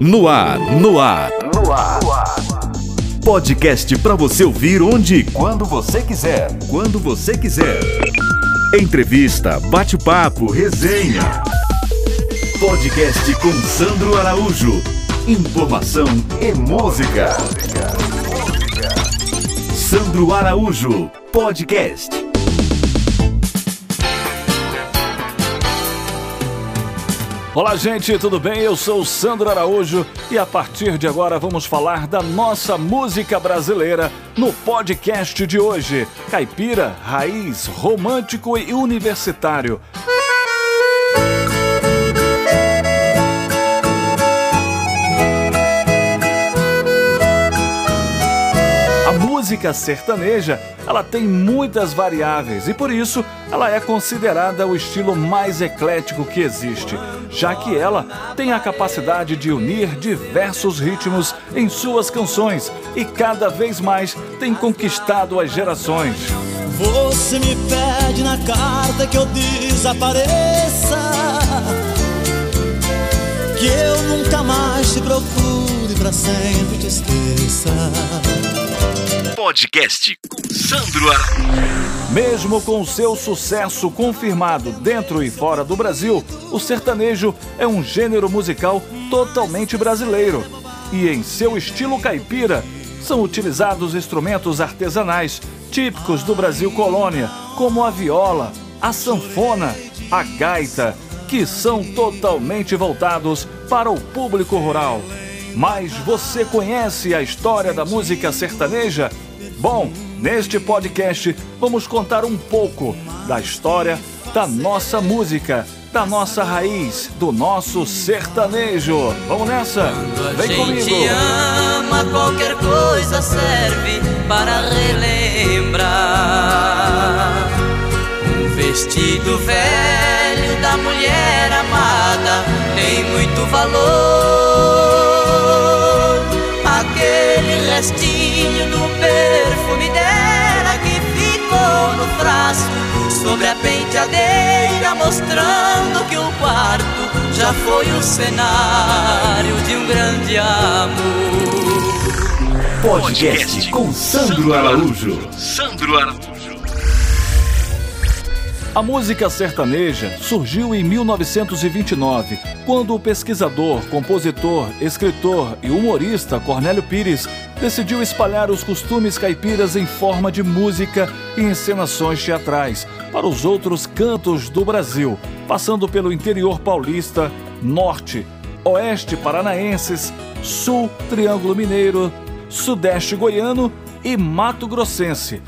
No ar, no ar. No ar. Podcast para você ouvir onde e quando você quiser. Quando você quiser. Entrevista, bate-papo, resenha. Podcast com Sandro Araújo. Informação e música. Sandro Araújo, podcast. Olá, gente, tudo bem? Eu sou Sandro Araújo e a partir de agora vamos falar da nossa música brasileira no podcast de hoje. Caipira, raiz, romântico e universitário. Música sertaneja, ela tem muitas variáveis e por isso ela é considerada o estilo mais eclético que existe, já que ela tem a capacidade de unir diversos ritmos em suas canções e cada vez mais tem conquistado as gerações. Você me pede na carta que eu desapareça, que eu nunca mais te procure para sempre te esqueça podcast Sandro Araújo. Mesmo com seu sucesso confirmado dentro e fora do Brasil, o sertanejo é um gênero musical totalmente brasileiro. E em seu estilo caipira, são utilizados instrumentos artesanais típicos do Brasil colônia, como a viola, a sanfona, a gaita, que são totalmente voltados para o público rural. Mas você conhece a história da música sertaneja? Bom, neste podcast vamos contar um pouco da história da nossa música, da nossa raiz, do nosso sertanejo. Vamos nessa? Vem comigo. ama, qualquer coisa serve para relembrar. Um vestido velho da mulher amada tem muito valor. Restinho do perfume dela que ficou no frasco sobre a penteadeira, mostrando que o quarto já foi o cenário de um grande amor. Podcast com Sandro Araújo. Sandro Araújo. A música sertaneja surgiu em 1929, quando o pesquisador, compositor, escritor e humorista Cornélio Pires decidiu espalhar os costumes caipiras em forma de música e encenações teatrais para os outros cantos do Brasil, passando pelo interior paulista, norte, oeste paranaenses, sul Triângulo Mineiro, sudeste goiano e Mato Grossense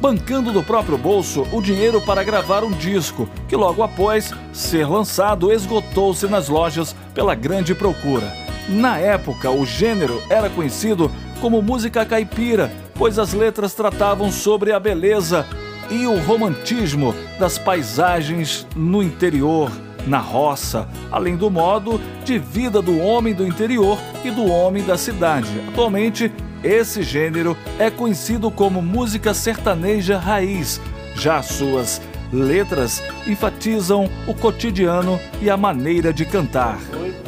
bancando do próprio bolso o dinheiro para gravar um disco, que logo após ser lançado esgotou-se nas lojas pela grande procura. Na época, o gênero era conhecido como música caipira, pois as letras tratavam sobre a beleza e o romantismo das paisagens no interior, na roça, além do modo de vida do homem do interior e do homem da cidade. Atualmente, esse gênero é conhecido como música sertaneja raiz, já suas letras enfatizam o cotidiano e a maneira de cantar.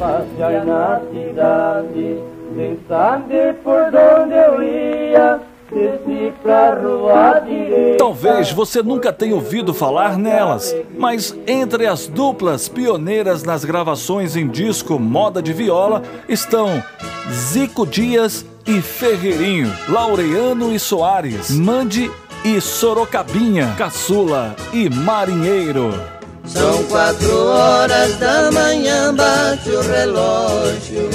Na cidade, sem saber por onde eu ia. Talvez você nunca tenha ouvido falar nelas, mas entre as duplas pioneiras nas gravações em disco moda de viola estão Zico Dias e Ferreirinho, Laureano e Soares, Mande e Sorocabinha, Caçula e Marinheiro. São quatro horas da manhã, bate o relógio.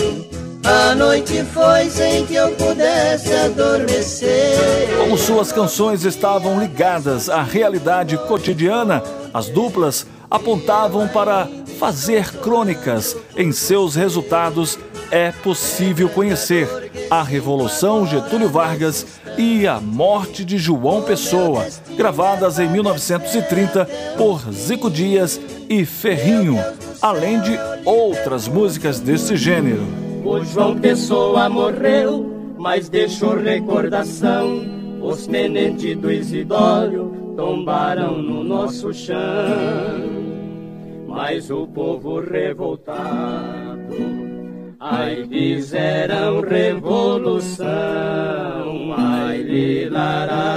A noite foi sem que eu pudesse adormecer. Como suas canções estavam ligadas à realidade cotidiana, as duplas apontavam para fazer crônicas em seus resultados é possível conhecer a Revolução Getúlio Vargas e a Morte de João Pessoa, gravadas em 1930 por Zico Dias e Ferrinho, além de outras músicas desse gênero. O João Pessoa morreu, mas deixou recordação. Os tenentes do Isidório tombaram no nosso chão. Mas o povo revoltado Ai, fizeram revolução, ai,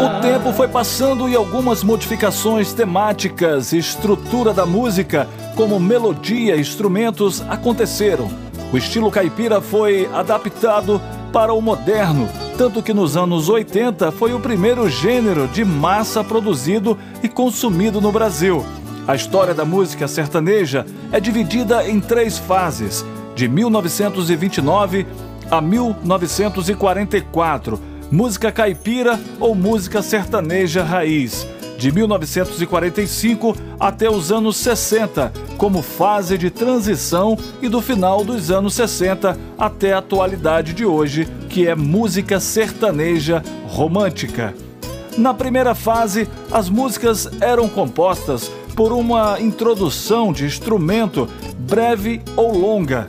O tempo foi passando e algumas modificações temáticas e estrutura da música, como melodia e instrumentos, aconteceram. O estilo caipira foi adaptado para o moderno, tanto que nos anos 80 foi o primeiro gênero de massa produzido e consumido no Brasil. A história da música sertaneja é dividida em três fases de 1929 a 1944, música caipira ou música sertaneja raiz, de 1945 até os anos 60, como fase de transição, e do final dos anos 60 até a atualidade de hoje, que é música sertaneja romântica. Na primeira fase, as músicas eram compostas por uma introdução de instrumento breve ou longa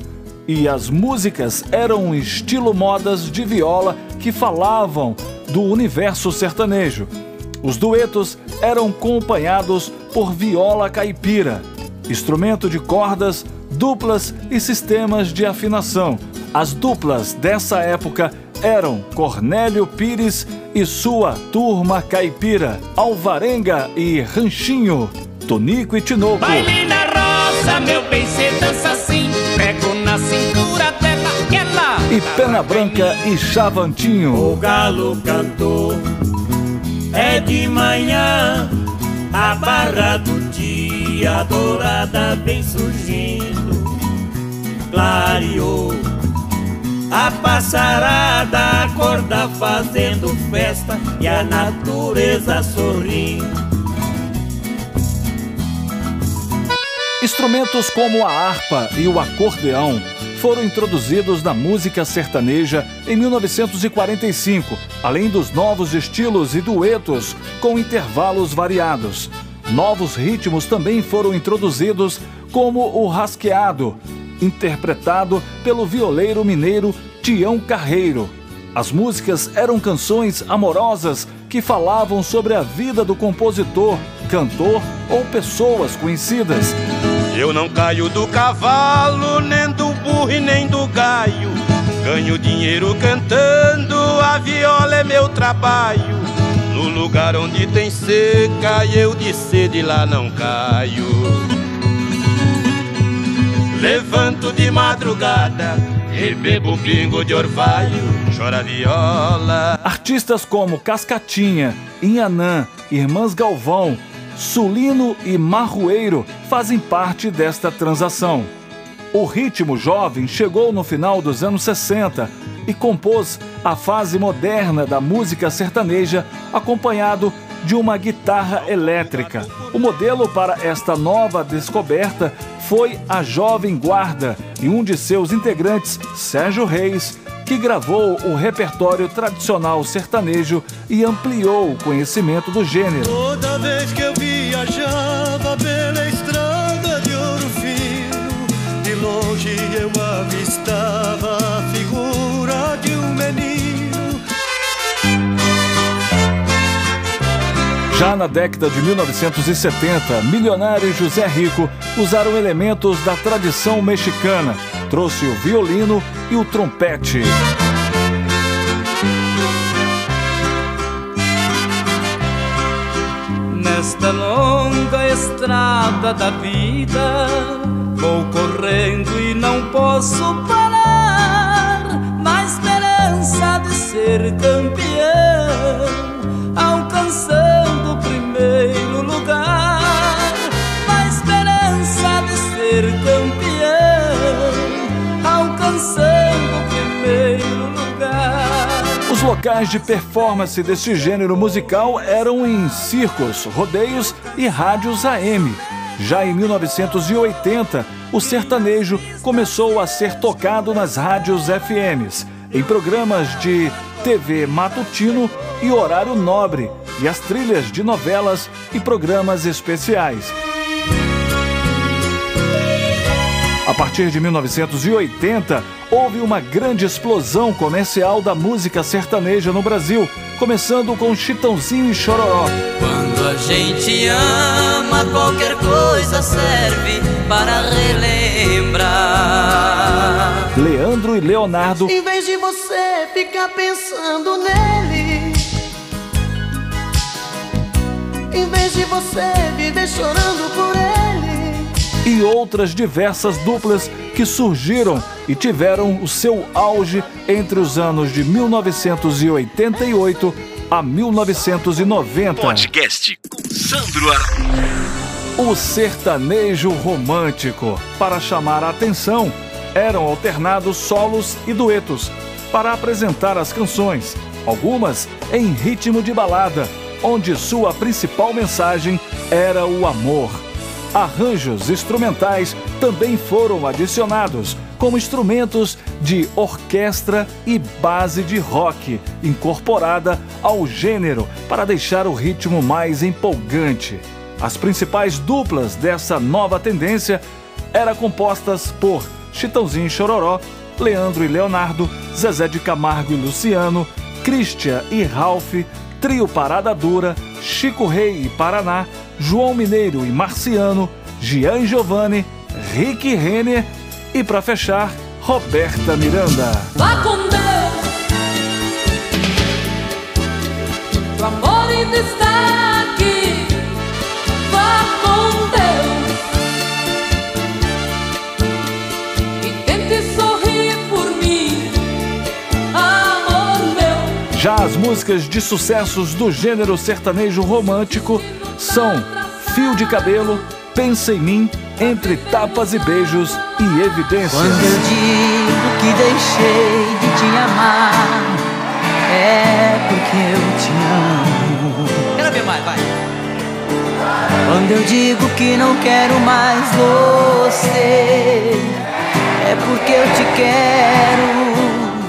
e as músicas eram estilo modas de viola que falavam do universo sertanejo. Os duetos eram acompanhados por viola caipira, instrumento de cordas, duplas e sistemas de afinação. As duplas dessa época eram Cornélio Pires e sua turma caipira, Alvarenga e Ranchinho, Tonico e Tinoco. Baile na roça, meu bem, Pena Branca e Chavantinho. O galo cantou, é de manhã, a barra do dia dourada vem surgindo, clareou. A passarada acorda fazendo festa e a natureza sorrindo. Instrumentos como a harpa e o acordeão foram introduzidos na música sertaneja em 1945, além dos novos estilos e duetos com intervalos variados. Novos ritmos também foram introduzidos, como o rasqueado, interpretado pelo violeiro mineiro Tião Carreiro. As músicas eram canções amorosas que falavam sobre a vida do compositor, cantor ou pessoas conhecidas. Eu não caio do cavalo, nem do burro e nem do gaio. Ganho dinheiro cantando, a viola é meu trabalho. No lugar onde tem seca, eu de sede lá não caio. Levanto de madrugada e bebo pingo de orvalho, chora viola. Artistas como Cascatinha, Inhanã, Irmãs Galvão, Sulino e Marroeiro fazem parte desta transação. O ritmo jovem chegou no final dos anos 60 e compôs a fase moderna da música sertaneja, acompanhado de uma guitarra elétrica. O modelo para esta nova descoberta foi a Jovem Guarda e um de seus integrantes, Sérgio Reis, que gravou o repertório tradicional sertanejo e ampliou o conhecimento do gênero. Toda vez que eu viajava pela avistava a figura de um menino. Já na década de 1970, Milionário e José Rico usaram elementos da tradição mexicana trouxe o violino e o trompete. Nesta longa estrada da vida, vou correndo e não posso parar, na esperança de ser campeão, alcançando o primeiro lugar, na esperança de ser campeão alcançando o primeiro lugar. Os locais de performance deste gênero musical eram em circos, rodeios e rádios AM. Já em 1980, o sertanejo começou a ser tocado nas rádios FMs, em programas de TV matutino e horário nobre, e as trilhas de novelas e programas especiais. A partir de 1980, houve uma grande explosão comercial da música sertaneja no Brasil, começando com Chitãozinho e Chororó. Quando a gente ama, qualquer coisa serve para relembrar. Leandro e Leonardo. Em vez de você ficar pensando nele, em vez de você viver chorando por ele, e outras diversas duplas que surgiram e tiveram o seu auge entre os anos de 1988 a 1990. Podcast com Sandro Araújo. O sertanejo romântico, para chamar a atenção, eram alternados solos e duetos para apresentar as canções, algumas em ritmo de balada, onde sua principal mensagem era o amor. Arranjos instrumentais também foram adicionados, como instrumentos de orquestra e base de rock, incorporada ao gênero para deixar o ritmo mais empolgante. As principais duplas dessa nova tendência eram compostas por Chitãozinho e Chororó, Leandro e Leonardo, Zezé de Camargo e Luciano, Christian e Ralph, Trio Parada Dura, Chico Rei e Paraná, João Mineiro e Marciano, Gian Giovanni, Rick Renner e, para fechar, Roberta Miranda. Vá com Deus, o amor ainda está aqui. Vá com Deus e tente sorrir por mim, amor meu. Já as músicas de sucessos do gênero sertanejo romântico são Fio de Cabelo, Pensa em Mim, Entre Tapas e Beijos e Evidências. Quando eu digo que deixei de te amar, é porque eu te amo. Quero ver mais, vai. Quando eu digo que não quero mais você, é porque eu te quero.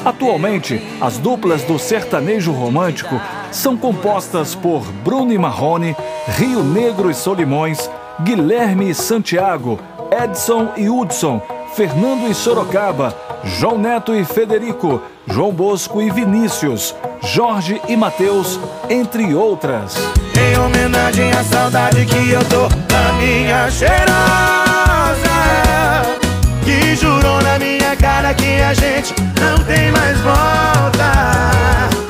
Atualmente, as duplas do sertanejo romântico são compostas por Bruno e Marrone, Rio Negro e Solimões, Guilherme e Santiago, Edson e Hudson, Fernando e Sorocaba, João Neto e Federico, João Bosco e Vinícius, Jorge e Mateus, entre outras. Em homenagem à saudade que eu tô da minha cheirosa Que jurou na minha cara que a gente não tem mais volta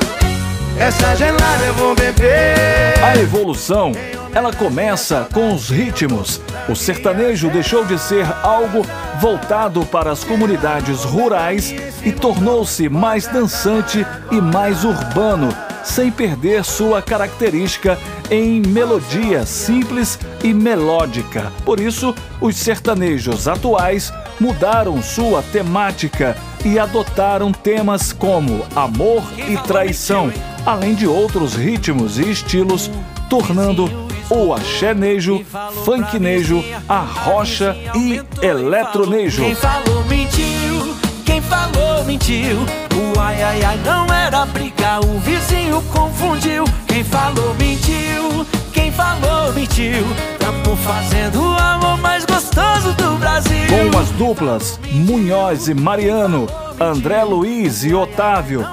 Essa gelada eu vou beber A evolução, ela começa com os ritmos. O sertanejo deixou de ser algo voltado para as comunidades rurais e tornou-se mais dançante e mais urbano, sem perder sua característica em melodia simples e melódica. Por isso, os sertanejos atuais mudaram sua temática e adotaram temas como amor e traição, além de outros ritmos e estilos, tornando o axénejo, funknejo, a rocha e eletronejo. Quem falou mentiu, quem falou mentiu. O ai ai ai não era briga, o vizinho confundiu. Quem falou mentiu, quem falou mentiu. Tamo fazendo o amor mais gostoso do Brasil. Com as duplas Munhoz e Mariano, André Luiz e Otávio,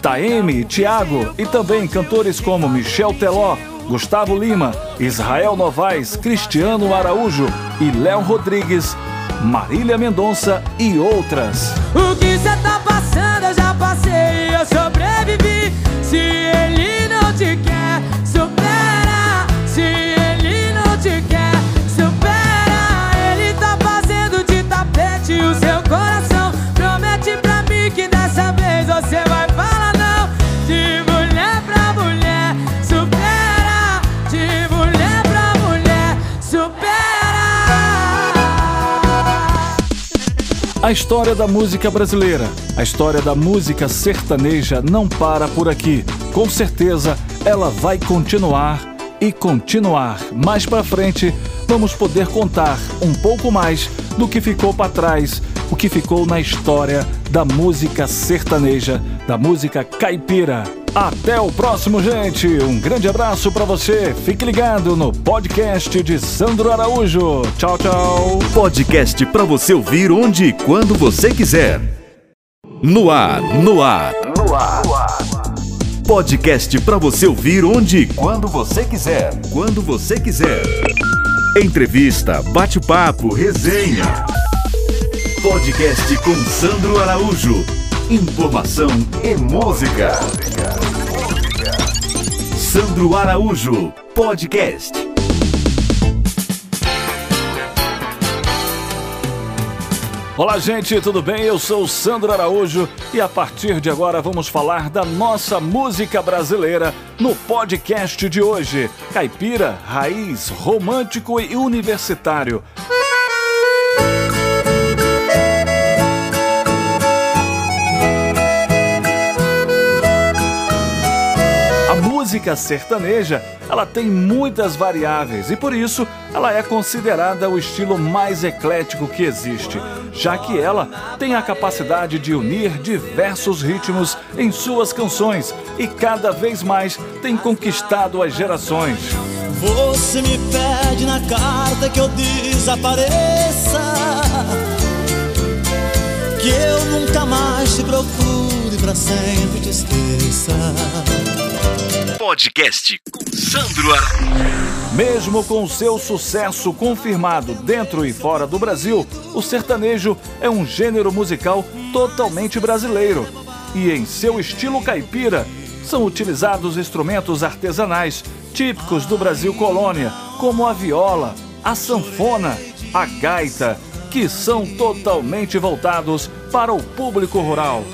Taeme Tiago e também cantores como Michel Teló, Gustavo Lima, Israel Novaes, Cristiano Araújo e Léo Rodrigues, Marília Mendonça e outras. O que cê tá passando eu já passei eu sobrevivi. Se ele A história da música brasileira, a história da música sertaneja não para por aqui. Com certeza ela vai continuar e continuar. Mais pra frente vamos poder contar um pouco mais do que ficou para trás, o que ficou na história da música sertaneja, da música caipira. Até o próximo, gente. Um grande abraço pra você. Fique ligado no podcast de Sandro Araújo. Tchau, tchau. Podcast pra você ouvir onde e quando você quiser. No ar, no ar. No ar. Podcast pra você ouvir onde e quando você quiser. Quando você quiser. Entrevista, bate-papo, resenha. Podcast com Sandro Araújo. Informação e música. Sandro Araújo, podcast. Olá, gente, tudo bem? Eu sou Sandro Araújo e a partir de agora vamos falar da nossa música brasileira no podcast de hoje. Caipira, raiz, romântico e universitário. Música sertaneja, ela tem muitas variáveis e por isso ela é considerada o estilo mais eclético que existe, já que ela tem a capacidade de unir diversos ritmos em suas canções e cada vez mais tem conquistado as gerações. Você me pede na carta que eu desapareça, que eu nunca mais te procure para sempre te esqueça. Podcast com Sandro Araújo. Mesmo com seu sucesso confirmado dentro e fora do Brasil, o sertanejo é um gênero musical totalmente brasileiro. E em seu estilo caipira, são utilizados instrumentos artesanais típicos do Brasil colônia, como a viola, a sanfona, a gaita, que são totalmente voltados para o público rural.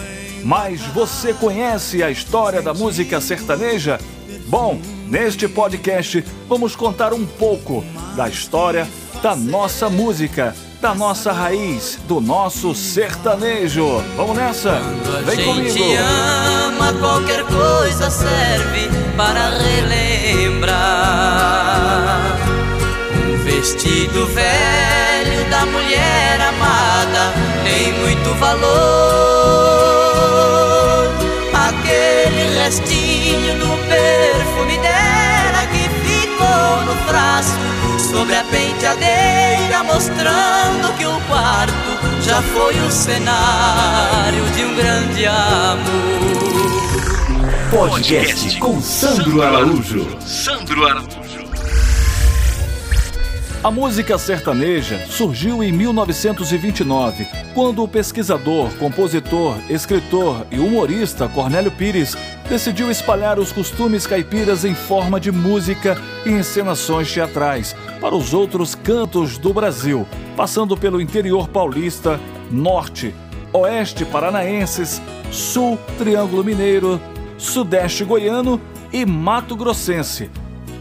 Mas você conhece a história da música sertaneja? Bom, neste podcast vamos contar um pouco da história da nossa música, da nossa raiz, do nosso sertanejo. Vamos nessa? Vem a comigo. gente ama, qualquer coisa serve para relembrar. Um vestido velho da mulher amada tem muito valor. Restinho do perfume dela que ficou no frasco sobre a penteadeira, mostrando que o quarto já foi o cenário de um grande amor. Podcast com Sandro Araújo. Sandro Araújo. A música sertaneja surgiu em 1929, quando o pesquisador, compositor, escritor e humorista Cornélio Pires decidiu espalhar os costumes caipiras em forma de música e encenações teatrais para os outros cantos do Brasil, passando pelo interior paulista, norte, oeste paranaenses, sul Triângulo Mineiro, sudeste goiano e Mato Grossense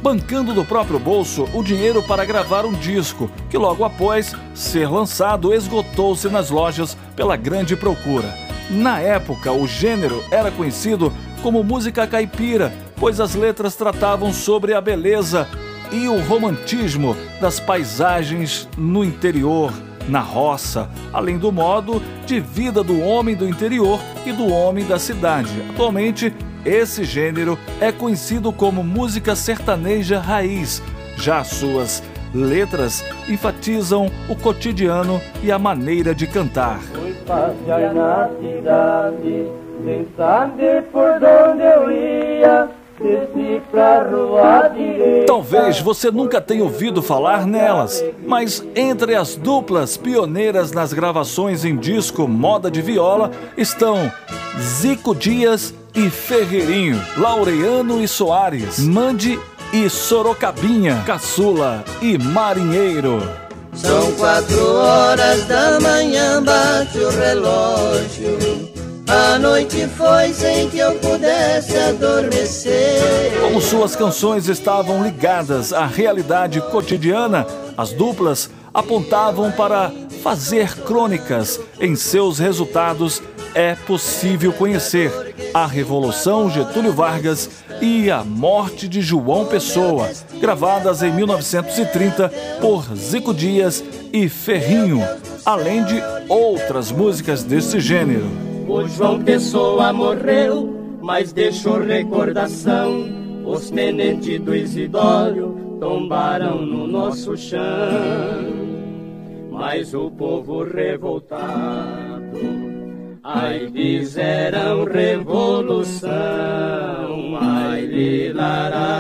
bancando do próprio bolso o dinheiro para gravar um disco, que logo após ser lançado esgotou-se nas lojas pela grande procura. Na época, o gênero era conhecido como música caipira, pois as letras tratavam sobre a beleza e o romantismo das paisagens no interior, na roça, além do modo de vida do homem do interior e do homem da cidade. Atualmente, esse gênero é conhecido como música sertaneja raiz, já suas letras enfatizam o cotidiano e a maneira de cantar. Fui passear na cidade, sem saber por onde eu ia. Desci pra rua direita. Talvez você nunca tenha ouvido falar nelas, mas entre as duplas pioneiras nas gravações em disco moda de viola estão Zico Dias e Ferreirinho, Laureano e Soares, Mande e Sorocabinha, Caçula e Marinheiro. São quatro horas da manhã, bate o relógio. A noite foi sem que eu pudesse adormecer. Como suas canções estavam ligadas à realidade cotidiana, as duplas apontavam para fazer crônicas. Em seus resultados é possível conhecer a Revolução Getúlio Vargas e a Morte de João Pessoa, gravadas em 1930 por Zico Dias e Ferrinho, além de outras músicas desse gênero. O João Pessoa morreu, mas deixou recordação. Os tenentes do Isidório tombaram no nosso chão. Mas o povo revoltado, ai, fizeram revolução. Ai,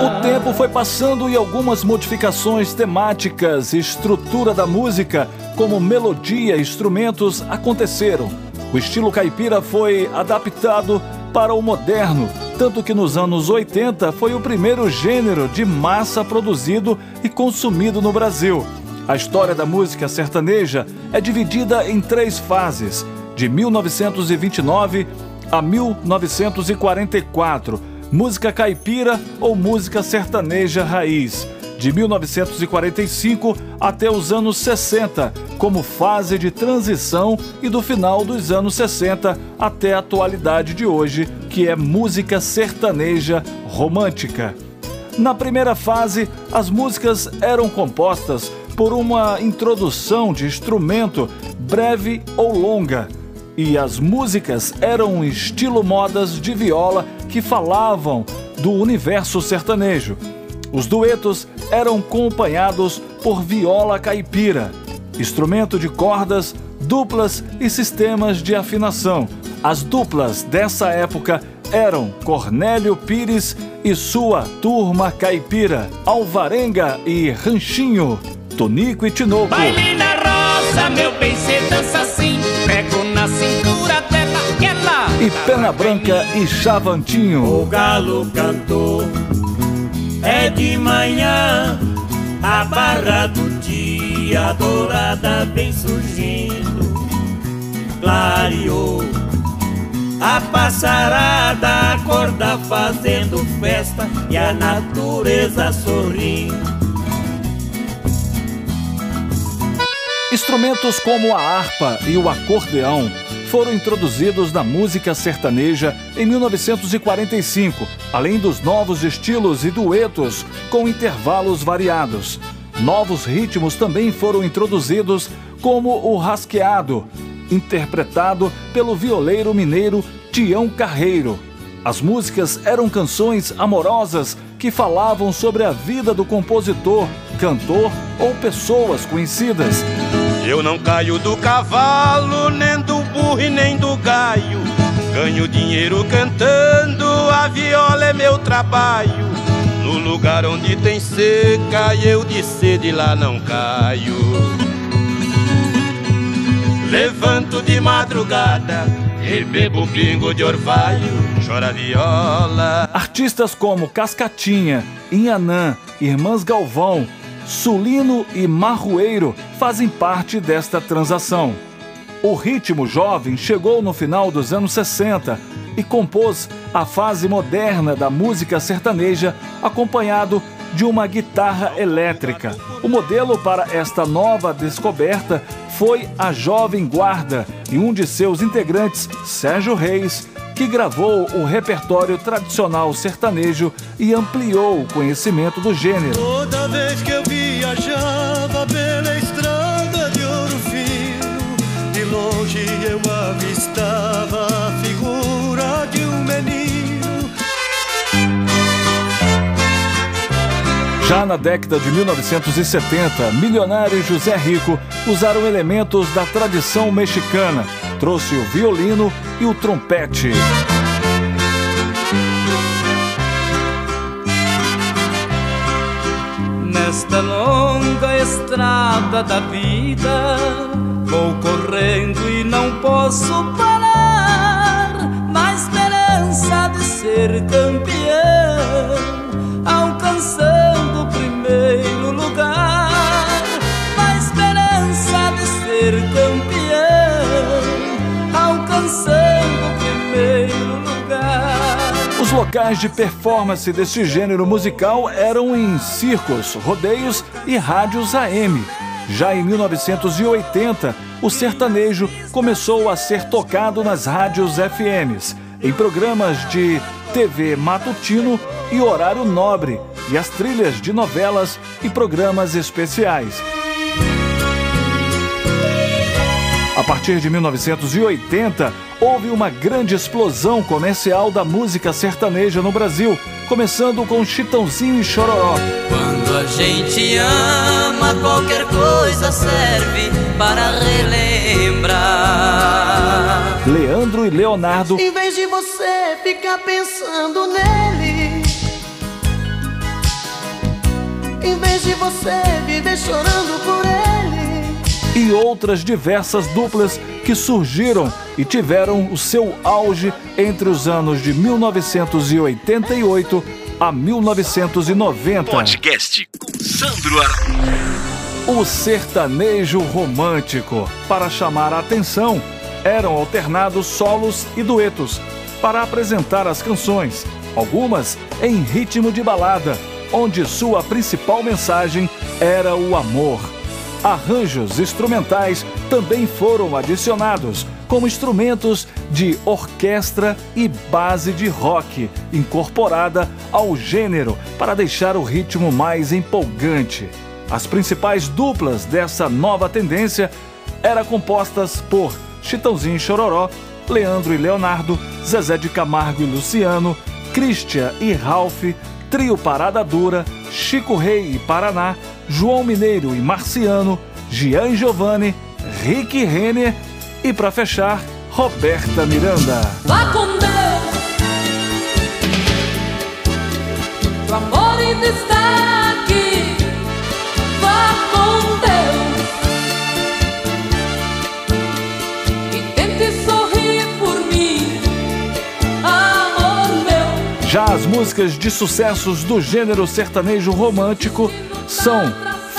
O tempo foi passando e algumas modificações temáticas estrutura da música, como melodia e instrumentos, aconteceram. O estilo caipira foi adaptado para o moderno, tanto que nos anos 80 foi o primeiro gênero de massa produzido e consumido no Brasil. A história da música sertaneja é dividida em três fases, de 1929 a 1944, música caipira ou música sertaneja raiz, de 1945 até os anos 60, como fase de transição e do final dos anos 60 até a atualidade de hoje, que é música sertaneja romântica. Na primeira fase, as músicas eram compostas por uma introdução de instrumento breve ou longa, e as músicas eram estilo modas de viola que falavam do universo sertanejo. Os duetos eram acompanhados por viola caipira, instrumento de cordas, duplas e sistemas de afinação. As duplas dessa época eram Cornélio Pires e sua turma caipira, Alvarenga e Ranchinho, Tonico e Tinoco. Baile na roça, meu bem, cê dança Pena Branca e Chavantinho. O galo cantou, é de manhã, a barra do dia dourada vem surgindo, clareou. A passarada acorda fazendo festa e a natureza sorrindo. Instrumentos como a harpa e o acordeão foram introduzidos na música sertaneja em 1945, além dos novos estilos e duetos com intervalos variados. Novos ritmos também foram introduzidos, como o rasqueado, interpretado pelo violeiro mineiro Tião Carreiro. As músicas eram canções amorosas que falavam sobre a vida do compositor, cantor ou pessoas conhecidas. Eu não caio do cavalo, nem do burro e nem do gaio. Ganho dinheiro cantando, a viola é meu trabalho. No lugar onde tem seca, eu de sede lá não caio. Levanto de madrugada e bebo pingo de orvalho, chora viola. Artistas como Cascatinha, Inhanã, Irmãs Galvão, Sulino e Marroeiro fazem parte desta transação. O ritmo jovem chegou no final dos anos 60 e compôs a fase moderna da música sertaneja, acompanhado de uma guitarra elétrica. O modelo para esta nova descoberta foi a Jovem Guarda e um de seus integrantes, Sérgio Reis, que gravou o repertório tradicional sertanejo e ampliou o conhecimento do gênero. Toda vez que eu viajava pela longe eu avistava a figura de um menino. Já na década de 1970, Milionário e José Rico usaram elementos da tradição mexicana. Trouxe o violino e o trompete. Nesta longa estrada da vida, vou correndo e não posso parar. Na esperança de ser campeão, alcançando o primeiro lugar. Na esperança de ser campeão, alcançando o primeiro lugar. Os locais de performance deste gênero musical eram em circos, rodeios e rádios AM. Já em 1980, o sertanejo começou a ser tocado nas rádios FMs, em programas de TV matutino e horário nobre, e as trilhas de novelas e programas especiais. A partir de 1980, houve uma grande explosão comercial da música sertaneja no Brasil, começando com Chitãozinho e Chororó. Quando a gente ama, qualquer coisa serve para relembrar. Leandro e Leonardo Em vez de você ficar pensando nele, Em vez de você viver chorando E outras diversas duplas que surgiram e tiveram o seu auge entre os anos de 1988 a 1990. Podcast Sandro Araújo. O sertanejo romântico. Para chamar a atenção, eram alternados solos e duetos para apresentar as canções, algumas em ritmo de balada, onde sua principal mensagem era o amor. Arranjos instrumentais também foram adicionados, como instrumentos de orquestra e base de rock, incorporada ao gênero para deixar o ritmo mais empolgante. As principais duplas dessa nova tendência eram compostas por Chitãozinho e Chororó, Leandro e Leonardo, Zezé de Camargo e Luciano, Christian e Ralph, Trio Parada Dura, Chico Rei e Paraná, João Mineiro e Marciano, Gian Giovanni, Rick Renner e, para fechar, Roberta Miranda. Vá com Deus, o amor ainda está aqui. Vá com Deus e tente sorrir por mim, amor meu. Já as músicas de sucessos do gênero sertanejo romântico são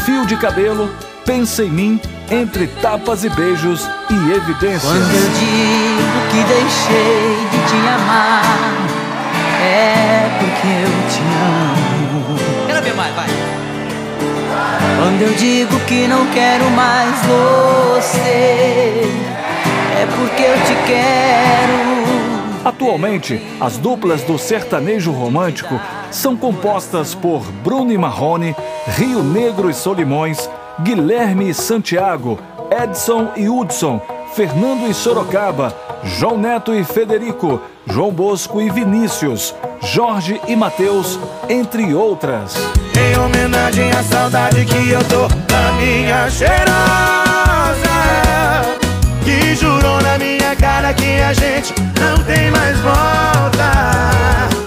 Fio de Cabelo, Pensa em Mim, Entre Tapas e Beijos e Evidências. Quando eu digo que deixei de te amar, é porque eu te amo. Quero ver mais, vai. Quando eu digo que não quero mais você, é porque eu te quero. Atualmente, as duplas do sertanejo romântico são compostas por Bruno e Marrone, Rio Negro e Solimões, Guilherme e Santiago, Edson e Hudson, Fernando e Sorocaba, João Neto e Federico, João Bosco e Vinícius, Jorge e Mateus, entre outras. Em homenagem à saudade que eu tô da minha cheirosa Que jurou na minha cara que a gente não tem mais volta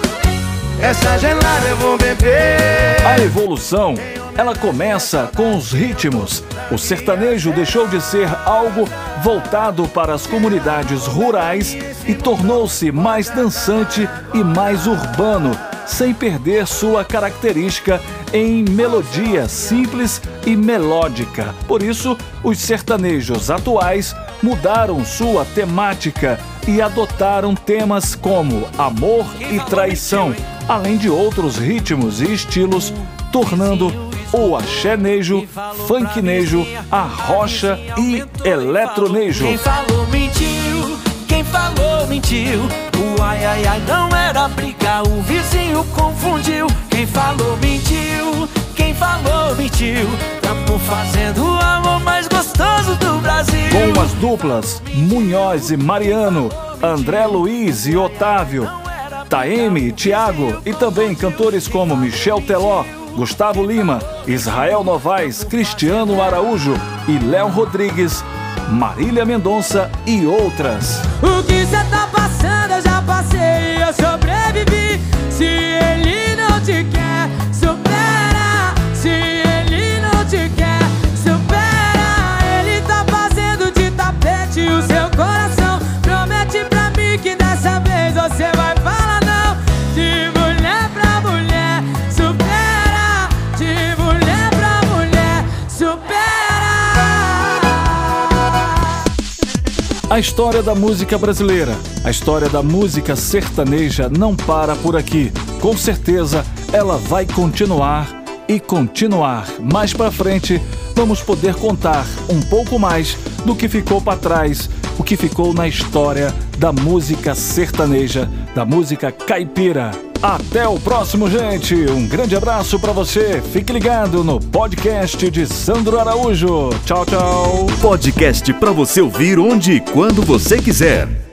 Essa gelada eu vou beber A evolução, ela começa com os ritmos. O sertanejo deixou de ser algo voltado para as comunidades rurais e tornou-se mais dançante e mais urbano, sem perder sua característica em melodia simples e melódica. Por isso, os sertanejos atuais mudaram sua temática e adotaram temas como amor e traição, além de outros ritmos e estilos, tornando o axénejo, funknejo, a rocha e eletronejo. Quem falou mentiu, quem falou mentiu. O ai ai ai não era briga, o vizinho confundiu. Quem falou mentiu, quem falou mentiu. Fazendo o amor mais gostoso do Brasil. Com as duplas Munhoz e Mariano, André Luiz e Otávio, Taeme e Tiago e também cantores como Michel Teló, Gustavo Lima, Israel Novaes, Cristiano Araújo e Léo Rodrigues, Marília Mendonça e outras. O que cê tá passando eu já passei eu sobrevivi. Se ele não te quer, A história da música brasileira, a história da música sertaneja não para por aqui. Com certeza ela vai continuar e continuar. Mais pra frente vamos poder contar um pouco mais do que ficou para trás, o que ficou na história da música sertaneja, da música caipira. Até o próximo, gente. Um grande abraço pra você. Fique ligado no podcast de Sandro Araújo. Tchau, tchau. Podcast para você ouvir onde e quando você quiser.